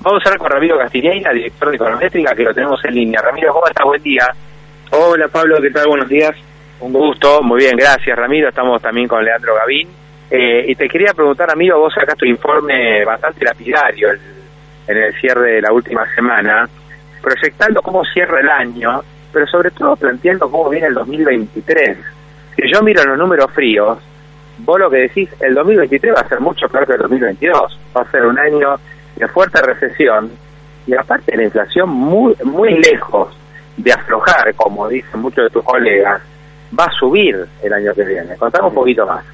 Vamos a hablar con Ramiro Castiñeira, director de Econométrica, que lo tenemos en línea. Ramiro, ¿cómo estás? Buen día. Hola Pablo, ¿qué tal? Buenos días. Un gusto, muy bien, gracias Ramiro. Estamos también con Leandro Gavín. Eh, y te quería preguntar, amigo, vos sacás tu informe bastante lapidario el, en el cierre de la última semana, proyectando cómo cierra el año, pero sobre todo planteando cómo viene el 2023. Si yo miro los números fríos, vos lo que decís, el 2023 va a ser mucho peor que el 2022. Va a ser un año de fuerte recesión y aparte la inflación muy, muy lejos de aflojar, como dicen muchos de tus colegas, va a subir el año que viene. Contame un poquito más.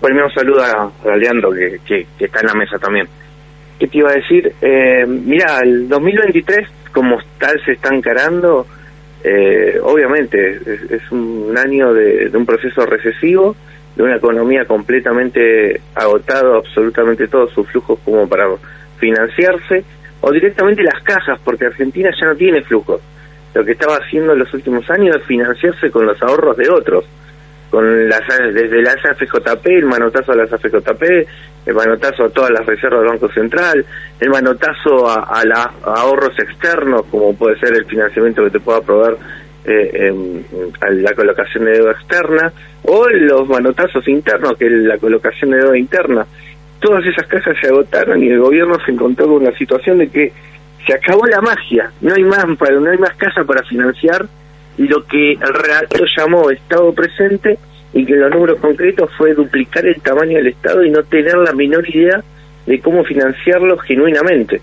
Primero saluda a Leandro, que, que, que, está en la mesa también. ¿Qué te iba a decir? Eh, mira, el 2023, como tal se está encarando, eh, obviamente es, es, un año de, de, un proceso recesivo, de una economía completamente agotado, absolutamente todos sus flujos como para financiarse, o directamente las cajas, porque Argentina ya no tiene flujos. Lo que estaba haciendo en los últimos años es financiarse con los ahorros de otros con las desde la AFJP, el manotazo a las AFJP, el manotazo a todas las reservas del Banco Central, el manotazo a, a, la, ahorros externos, como puede ser el financiamiento que te pueda proveer eh, a la colocación de deuda externa, o los manotazos internos, que es la colocación de deuda interna. Todas esas cajas se agotaron y el gobierno se encontró con la situación de que se acabó la magia, no hay más, no hay más casa para financiar lo que el relato llamó Estado presente y que los números concretos fue duplicar el tamaño del Estado y no tener la menor idea de cómo financiarlo genuinamente.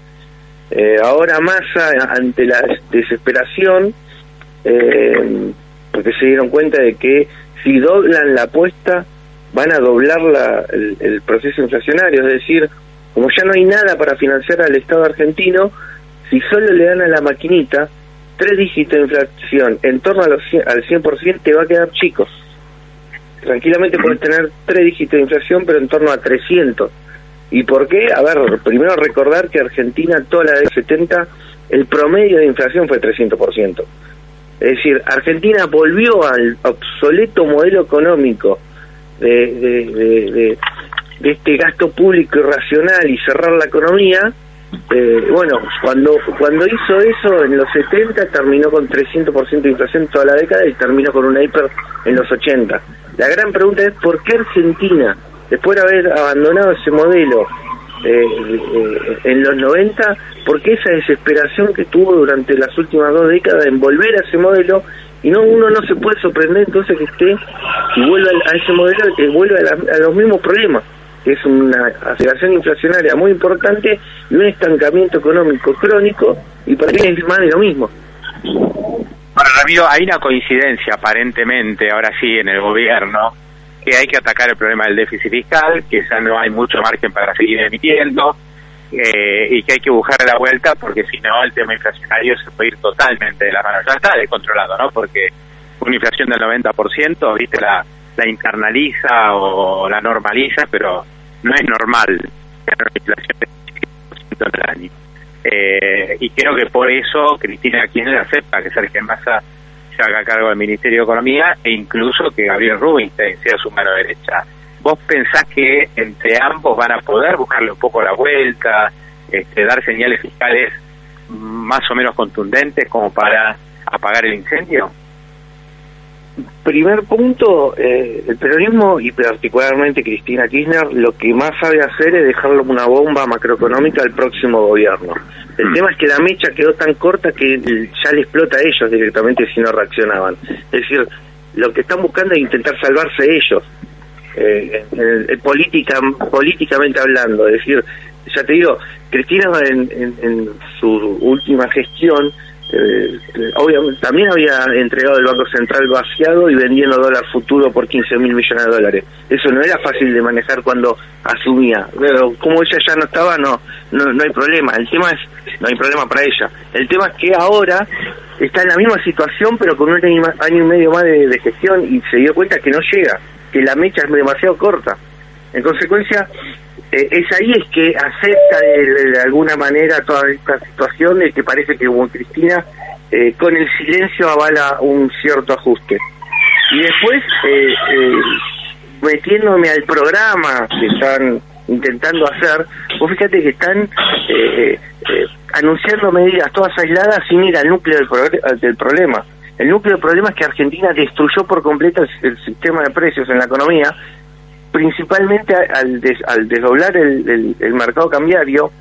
Eh, ahora Massa, ante la desesperación, eh, porque se dieron cuenta de que si doblan la apuesta, van a doblar la, el, el proceso inflacionario, es decir, como ya no hay nada para financiar al Estado argentino, si solo le dan a la maquinita, tres dígitos de inflación en torno a los, al 100% te va a quedar chicos. Tranquilamente puedes tener tres dígitos de inflación, pero en torno a 300. ¿Y por qué? A ver, primero recordar que Argentina, toda la de 70, el promedio de inflación fue 300%. Es decir, Argentina volvió al obsoleto modelo económico de, de, de, este gasto público irracional y cerrar la economía, eh, bueno, cuando cuando hizo eso en los 70 terminó con 300% de inflación toda la década y terminó con una hiper en los 80. La gran pregunta es ¿por qué Argentina, después de haber abandonado ese modelo eh, en los 90, por qué esa desesperación que tuvo durante las últimas dos décadas en volver a ese modelo y no uno no se puede sorprender entonces que esté y vuelva a ese modelo que vuelva a, la, los mismos problemas? es una aceleración inflacionaria muy importante y un estancamiento económico crónico y para mí es más de lo mismo. Bueno, Ramiro, hay una coincidencia aparentemente, ahora sí, en el gobierno, que hay que atacar el problema del déficit fiscal, que ya no hay mucho margen para seguir emitiendo, eh, y que hay que buscar la vuelta porque si no el tema inflacionario se puede ir totalmente de la mano. Ya está descontrolado, ¿no? Porque una inflación del 90%, viste, la, la internaliza o la normaliza, pero no es normal tener una inflación del 5% al año. Eh, y creo que por eso Cristina Kirchner acepta que Sergio Massa se haga cargo del Ministerio de Economía e incluso que Gabriel Rubinstein sea su mano derecha. ¿Vos pensás que entre ambos van a poder buscarle un poco la vuelta, este, dar señales fiscales más o menos contundentes como para apagar el incendio? Primer punto, eh, el peronismo y particularmente Cristina Kirchner lo que más sabe hacer es dejarlo una bomba macroeconómica al próximo gobierno. El mm. tema es que la mecha quedó tan corta que ya le explota a ellos directamente si no reaccionaban. Es decir, lo que están buscando es intentar salvarse ellos, eh, eh, política, políticamente hablando. Es decir, ya te digo, Cristina en, en, en su última gestión eh, también había entregado el Banco Central vaciado y vendiendo dólar futuro por 15 mil millones de dólares. Eso no era fácil de manejar cuando asumía. Pero como ella ya no estaba, no, no, no hay problema. El tema es, no hay problema para ella. El tema es que ahora está en la misma situación, pero con un año y medio más de, gestión y se dio cuenta que no llega, que la mecha es demasiado corta. En consecuencia, eh, es ahí es que acepta de, alguna manera toda esta situación de que parece que como Cristina eh, con el silencio avala un cierto ajuste. Y después, eh, metiéndome al programa que están intentando hacer, vos fíjate que están anunciando medidas todas aisladas sin ir al núcleo del, del problema. El núcleo del problema es que Argentina destruyó por completo el sistema de precios en la economía principalmente al, al desdoblar el, el, mercado cambiario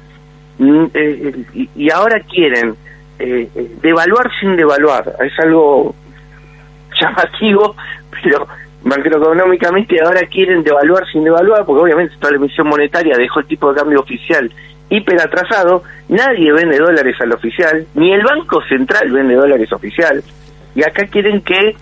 mm, eh, y, ahora quieren eh, eh, devaluar sin devaluar. Es algo llamativo, pero macroeconómicamente ahora quieren devaluar sin devaluar, porque obviamente toda la emisión monetaria dejó el tipo de cambio oficial hiper atrasado, nadie vende dólares al oficial, ni el Banco Central vende dólares oficial, y acá quieren que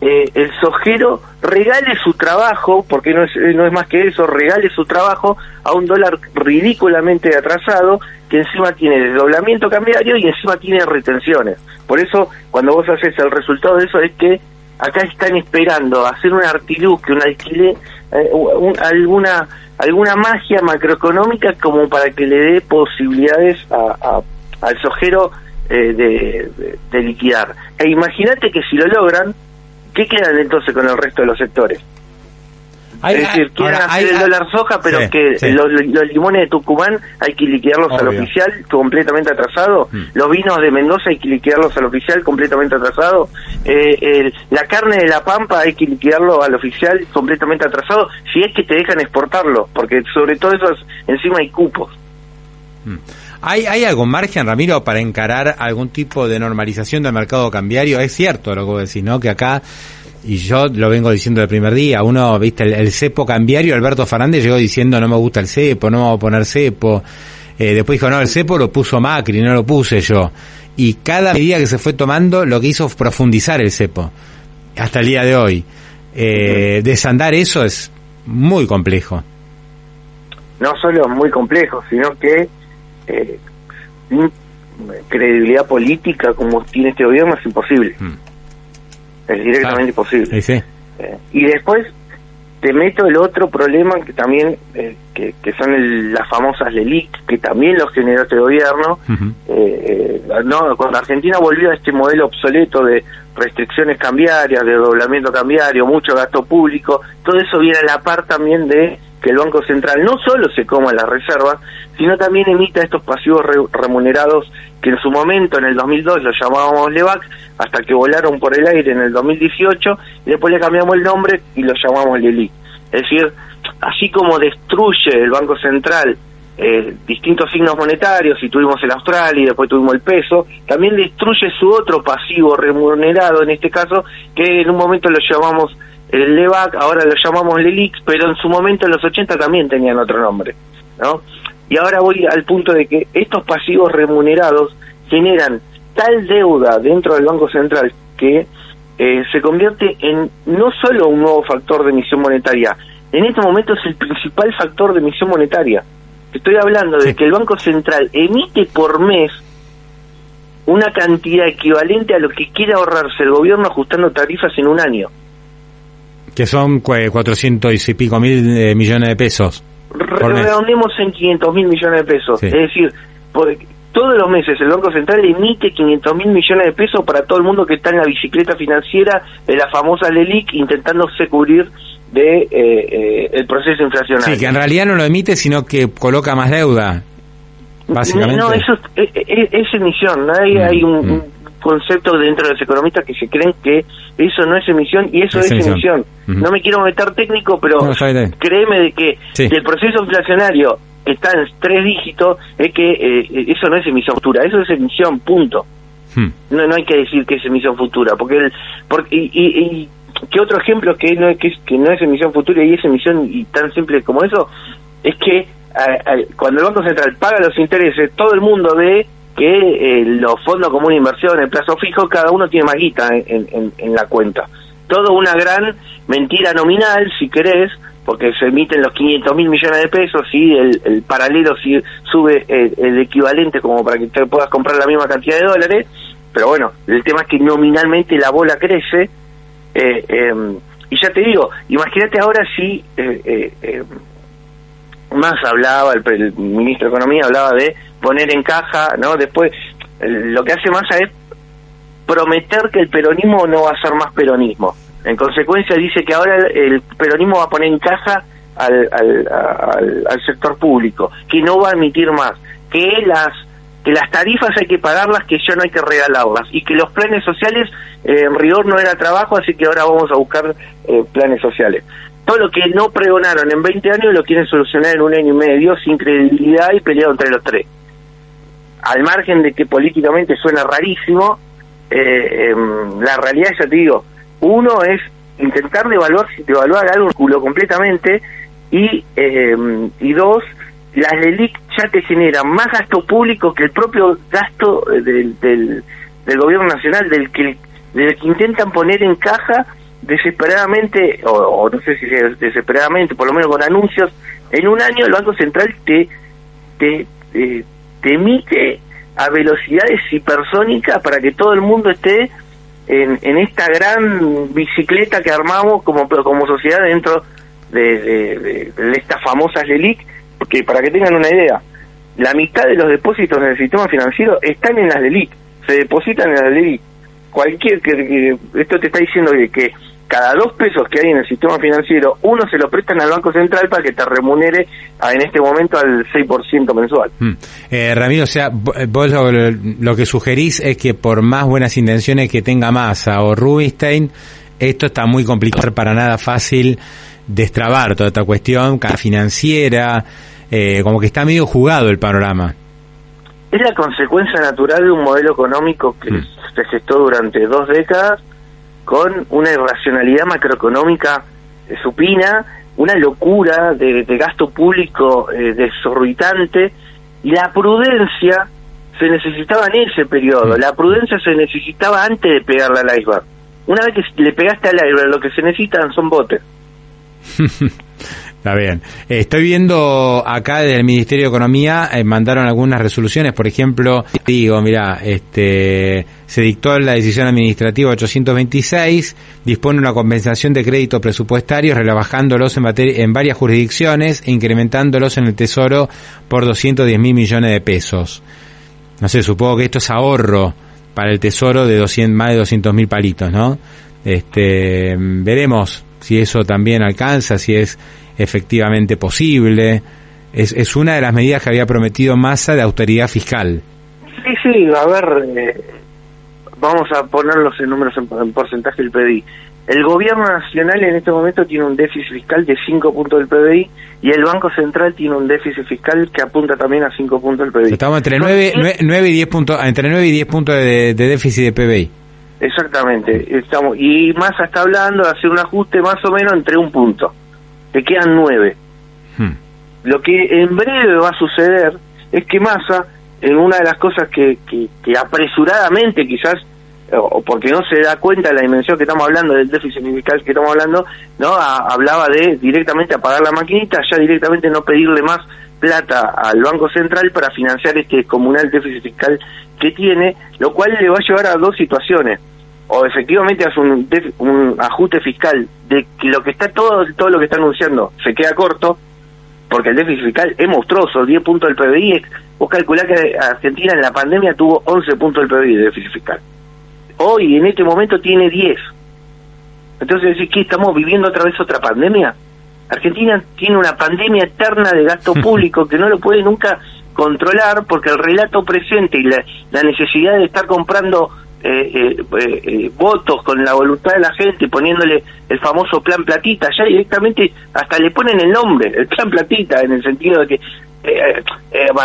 eh, el sojero regale su trabajo, porque no es, no es más que eso, regale su trabajo a un dólar ridículamente atrasado, que encima tiene desdoblamiento cambiario y encima tiene retenciones. Por eso, cuando vos haces el resultado de eso, es que acá están esperando hacer un artilugio, un alquiler, eh, alguna alguna magia macroeconómica como para que le dé posibilidades a, al sojero eh, de, de liquidar. E imagínate que si lo logran, ¿qué quedan entonces con el resto de los sectores? es decir, quieren hacer el dólar soja, pero que Los, limones de Tucumán hay que liquidarlos al oficial completamente atrasado. Mm. Los vinos de Mendoza hay que liquidarlos al oficial completamente atrasado. Eh, la carne de La Pampa hay que liquidarlo al oficial completamente atrasado, si es que te dejan exportarlo, porque sobre todo eso encima hay cupos. Mm. ¿Hay, ¿Hay algún margen, Ramiro, para encarar algún tipo de normalización del mercado cambiario? Es cierto lo que vos decís, ¿no? Que acá, y yo lo vengo diciendo el primer día, uno, viste, el, cepo cambiario, Alberto Fernández llegó diciendo no me gusta el cepo, no vamos a poner cepo. Eh, después dijo, no, el cepo lo puso Macri, no lo puse yo. Y cada medida que se fue tomando lo que hizo fue profundizar el cepo, hasta el día de hoy. Eh, desandar eso es muy complejo. No solo es muy complejo, sino que eh, sin credibilidad política como tiene este gobierno es imposible. Hmm. Es directamente imposible. Eh, y después te meto el otro problema que también, eh, que, son las famosas LELIC, que también lo generó este gobierno. Eh, no, cuando Argentina volvió a este modelo obsoleto de restricciones cambiarias, de doblamiento cambiario, mucho gasto público, todo eso viene a la par también de que el Banco Central no solo se coma las reservas, sino también emita estos pasivos remunerados que en su momento, en el 2002, los llamábamos LEVAC, hasta que volaron por el aire en el 2018, y después le cambiamos el nombre y los llamamos LELIC. Es decir, así como destruye el Banco Central eh, distintos signos monetarios, y tuvimos el austral y después tuvimos el peso, también destruye su otro pasivo remunerado, en este caso, que en un momento lo llamamos el LEVAC, ahora lo llamamos LELIX, pero en su momento en los 80 también tenían otro nombre, ¿no? Y ahora voy al punto de que estos pasivos remunerados generan tal deuda dentro del Banco Central que eh, se convierte en no solo un nuevo factor de emisión monetaria, en este momento es el principal factor de emisión monetaria. Estoy hablando de que el Banco Central emite por mes una cantidad equivalente a lo que quiere ahorrarse el gobierno ajustando tarifas en un año. Que son 400 y pico mil eh, millones de pesos. Redondemos en 500 mil millones de pesos. Es decir, todos los meses el Banco Central emite 500 mil millones de pesos para todo el mundo que está en la bicicleta financiera de la famosa LELIC intentándose cubrir de eh, eh, el proceso inflacionario. Sí, que en realidad no lo emite, sino que coloca más deuda. Básicamente. No, eso es, emisión. Hay, mm, hay un, mm concepto dentro de los economistas que se creen que eso no es emisión y eso es, emisión. No me quiero meter técnico, pero créeme de que el proceso inflacionario está en tres dígitos, es que eh, eso no es emisión futura, eso es emisión, punto. Hmm. No, no hay que decir que es emisión futura, porque, el, porque y, y, ¿qué otro ejemplo que no, que, que no es emisión futura y es emisión y tan simple como eso? Es que cuando el Banco Central paga los intereses, todo el mundo ve que eh, los fondos comunes de inversión, el plazo fijo, cada uno tiene más guita en, en, la cuenta. Todo una gran mentira nominal, si querés, porque se emiten los 500 mil millones de pesos y el, el paralelo si sube el, equivalente como para que te puedas comprar la misma cantidad de dólares, pero bueno, el tema es que nominalmente la bola crece. Eh, em, y ya te digo, imagínate ahora si eh, eh, más hablaba, el, ministro de Economía hablaba de poner en caja, ¿no? Después, lo que hace Massa es prometer que el peronismo no va a ser más peronismo. En consecuencia dice que ahora el, peronismo va a poner en caja al, sector público, que no va a emitir más, que las que las tarifas hay que pagarlas, que ya no hay que regalarlas, y que los planes sociales eh, en rigor no era trabajo, así que ahora vamos a buscar eh, planes sociales todo lo que no pregonaron en 20 años lo quieren solucionar en un año y medio sin credibilidad y peleado entre los tres. Al margen de que políticamente suena rarísimo, eh, em, la realidad ya te digo, uno es intentar devaluar, devaluar algo completamente y, em, y dos, las LELIC ya te generan más gasto público que el propio gasto del, del, del gobierno nacional, del que, del que intentan poner en caja desesperadamente, o, no sé si desesperadamente, por lo menos con anuncios, en un año el Banco Central te, te, eh, te emite a velocidades hipersónicas para que todo el mundo esté en, en esta gran bicicleta que armamos como, como sociedad dentro de, de, estas famosas LELIC, porque para que tengan una idea, la mitad de los depósitos en el sistema financiero están en las LELIC, se depositan en las LELIC. Cualquier que, esto te está diciendo que, que cada dos pesos que hay en el sistema financiero, uno se lo prestan al Banco Central para que te remunere en este momento al 6% mensual. Hmm. Eh, Ramiro, o sea, vos lo, que sugerís es que por más buenas intenciones que tenga Massa o Rubinstein, esto está muy complicado, para nada fácil destrabar toda esta cuestión financiera, eh, como que está medio jugado el panorama. Es la consecuencia natural de un modelo económico que hmm. se gestó durante dos décadas con una irracionalidad macroeconómica supina, una locura de, gasto público eh, desorbitante y la prudencia se necesitaba en ese periodo, mm. la prudencia se necesitaba antes de pegarle al iceberg. Una vez que le pegaste al iceberg, lo que se necesitan son botes. Está bien. Estoy viendo acá desde el Ministerio de Economía, eh, mandaron algunas resoluciones, por ejemplo, digo, mira, este, se dictó la decisión administrativa 826, dispone una compensación de créditos presupuestarios, rebajándolos en, en varias jurisdicciones e incrementándolos en el Tesoro por 210 mil millones de pesos. No sé, supongo que esto es ahorro para el Tesoro de 200, más de 200 mil palitos, ¿no? Este, veremos si eso también alcanza, si es efectivamente posible. Es, es una de las medidas que había prometido Massa de austeridad fiscal. Sí, sí, a ver, eh, vamos a ponerlos en números en, porcentaje del PBI. El gobierno nacional en este momento tiene un déficit fiscal de 5 puntos del PBI y el Banco Central tiene un déficit fiscal que apunta también a 5 puntos del PBI. Estamos entre 9, y 10 puntos, entre 9 y 10 puntos de, de déficit de PBI. Exactamente, estamos y Massa está hablando de hacer un ajuste más o menos entre un punto te quedan nueve. Hmm. Lo que en breve va a suceder es que Massa, en una de las cosas que, que, apresuradamente quizás, o porque no se da cuenta de la dimensión que estamos hablando, del déficit fiscal que estamos hablando, no hablaba de directamente apagar la maquinita, ya directamente no pedirle más plata al Banco Central para financiar este comunal déficit fiscal que tiene, lo cual le va a llevar a dos situaciones o efectivamente hace un, un ajuste fiscal de que lo que está todo todo lo que está anunciando se queda corto porque el déficit fiscal es monstruoso 10 puntos del PBI vos calculás que Argentina en la pandemia tuvo 11 puntos del PBI de déficit fiscal. Hoy en este momento tiene 10 entonces decir que estamos viviendo otra vez otra pandemia Argentina tiene una pandemia eterna de gasto público que no lo puede nunca controlar porque el relato presente y la, la necesidad de estar comprando eh, eh, eh, votos con la voluntad de la gente poniéndole el famoso plan platita ya directamente hasta le ponen el nombre el plan platita en el sentido de que eh,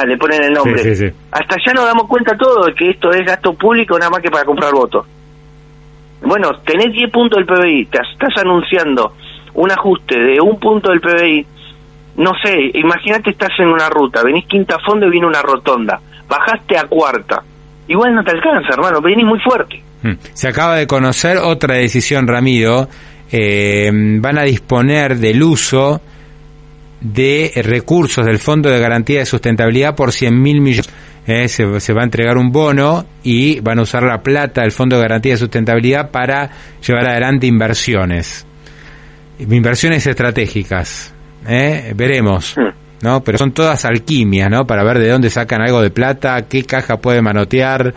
le ponen el nombre. Hasta ya nos damos cuenta todo de que esto es gasto público nada más que para comprar votos. Bueno tenés 10 puntos del PBI te estás anunciando un ajuste de un punto del PBI no sé imagínate estás en una ruta venís quinta fondo y viene una rotonda bajaste a cuarta. Igual no te alcanza, hermano, venís muy fuerte. Hmm. Se acaba de conocer otra decisión, Ramiro. Eh, van a disponer del uso de recursos del Fondo de Garantía de Sustentabilidad por 100 mil millones. Eh, se, se, va a entregar un bono y van a usar la plata del Fondo de Garantía de Sustentabilidad para llevar adelante inversiones. Inversiones estratégicas. Eh, veremos. ¿No? Pero son todas alquimias, ¿no? Para ver de dónde sacan algo de plata, qué caja puede manotear.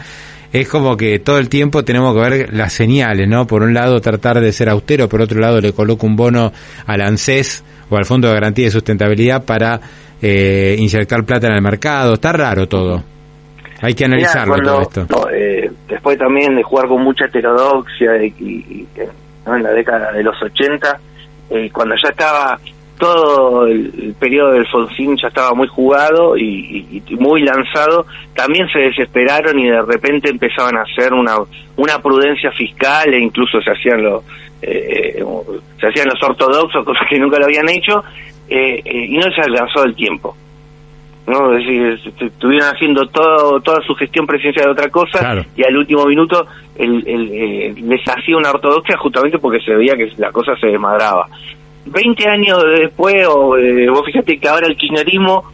Es como que todo el tiempo tenemos que ver las señales, ¿no? Por un lado tratar de ser austero, por otro lado le coloco un bono al ANSES o al Fondo de Garantía de Sustentabilidad para eh, inyectar plata en el mercado. Está raro todo. Hay que analizarlo todo esto. No, eh, después también de jugar con mucha heterodoxia y, y, ¿no? en la década de los 80, eh, cuando ya estaba todo el, el, periodo del Fonsín ya estaba muy jugado y, y, muy lanzado, también se desesperaron y de repente empezaban a hacer una una prudencia fiscal e incluso se hacían los eh, se hacían los ortodoxos cosas que nunca lo habían hecho eh, eh, y no se alcanzó el tiempo no es decir estuvieron haciendo todo toda su gestión presidencial de otra cosa Claro. y al último minuto el, el, eh, les hacía una ortodoxia justamente porque se veía que la cosa se desmadraba 20 años después, o, eh, vos fíjate que ahora el kirchnerismo,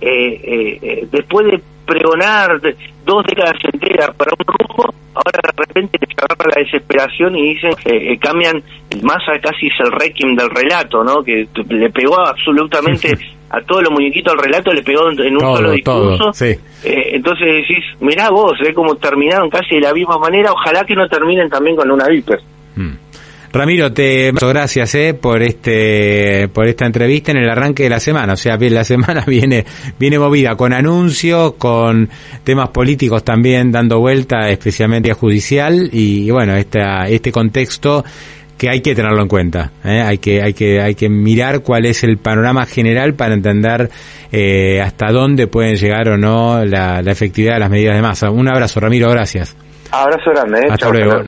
eh, eh, después de pregonar dos décadas enteras para un rumbo, ahora de repente les agarra la desesperación y dicen, eh, cambian, más casi es el requiem del relato, ¿no? Que le pegó absolutamente a todos los muñequitos del relato, le pegó en un Todo, solo discurso. todo, sí. entonces decís, mirá vos, eh, como terminaron casi de la misma manera, ojalá que no terminen también con una viper. Hmm. Ramiro, te gracias eh, por este por esta entrevista en el arranque de la semana. O sea, bien, la semana viene viene movida con anuncios, con temas políticos también dando vuelta, especialmente a judicial y, bueno, esta, este contexto que hay que tenerlo en cuenta. ¿eh? Hay que hay que hay que mirar cuál es el panorama general para entender eh, hasta dónde pueden llegar o no la, la, efectividad de las medidas de masa. Un abrazo, Ramiro, gracias. Abrazo grande. Eh. Hasta luego.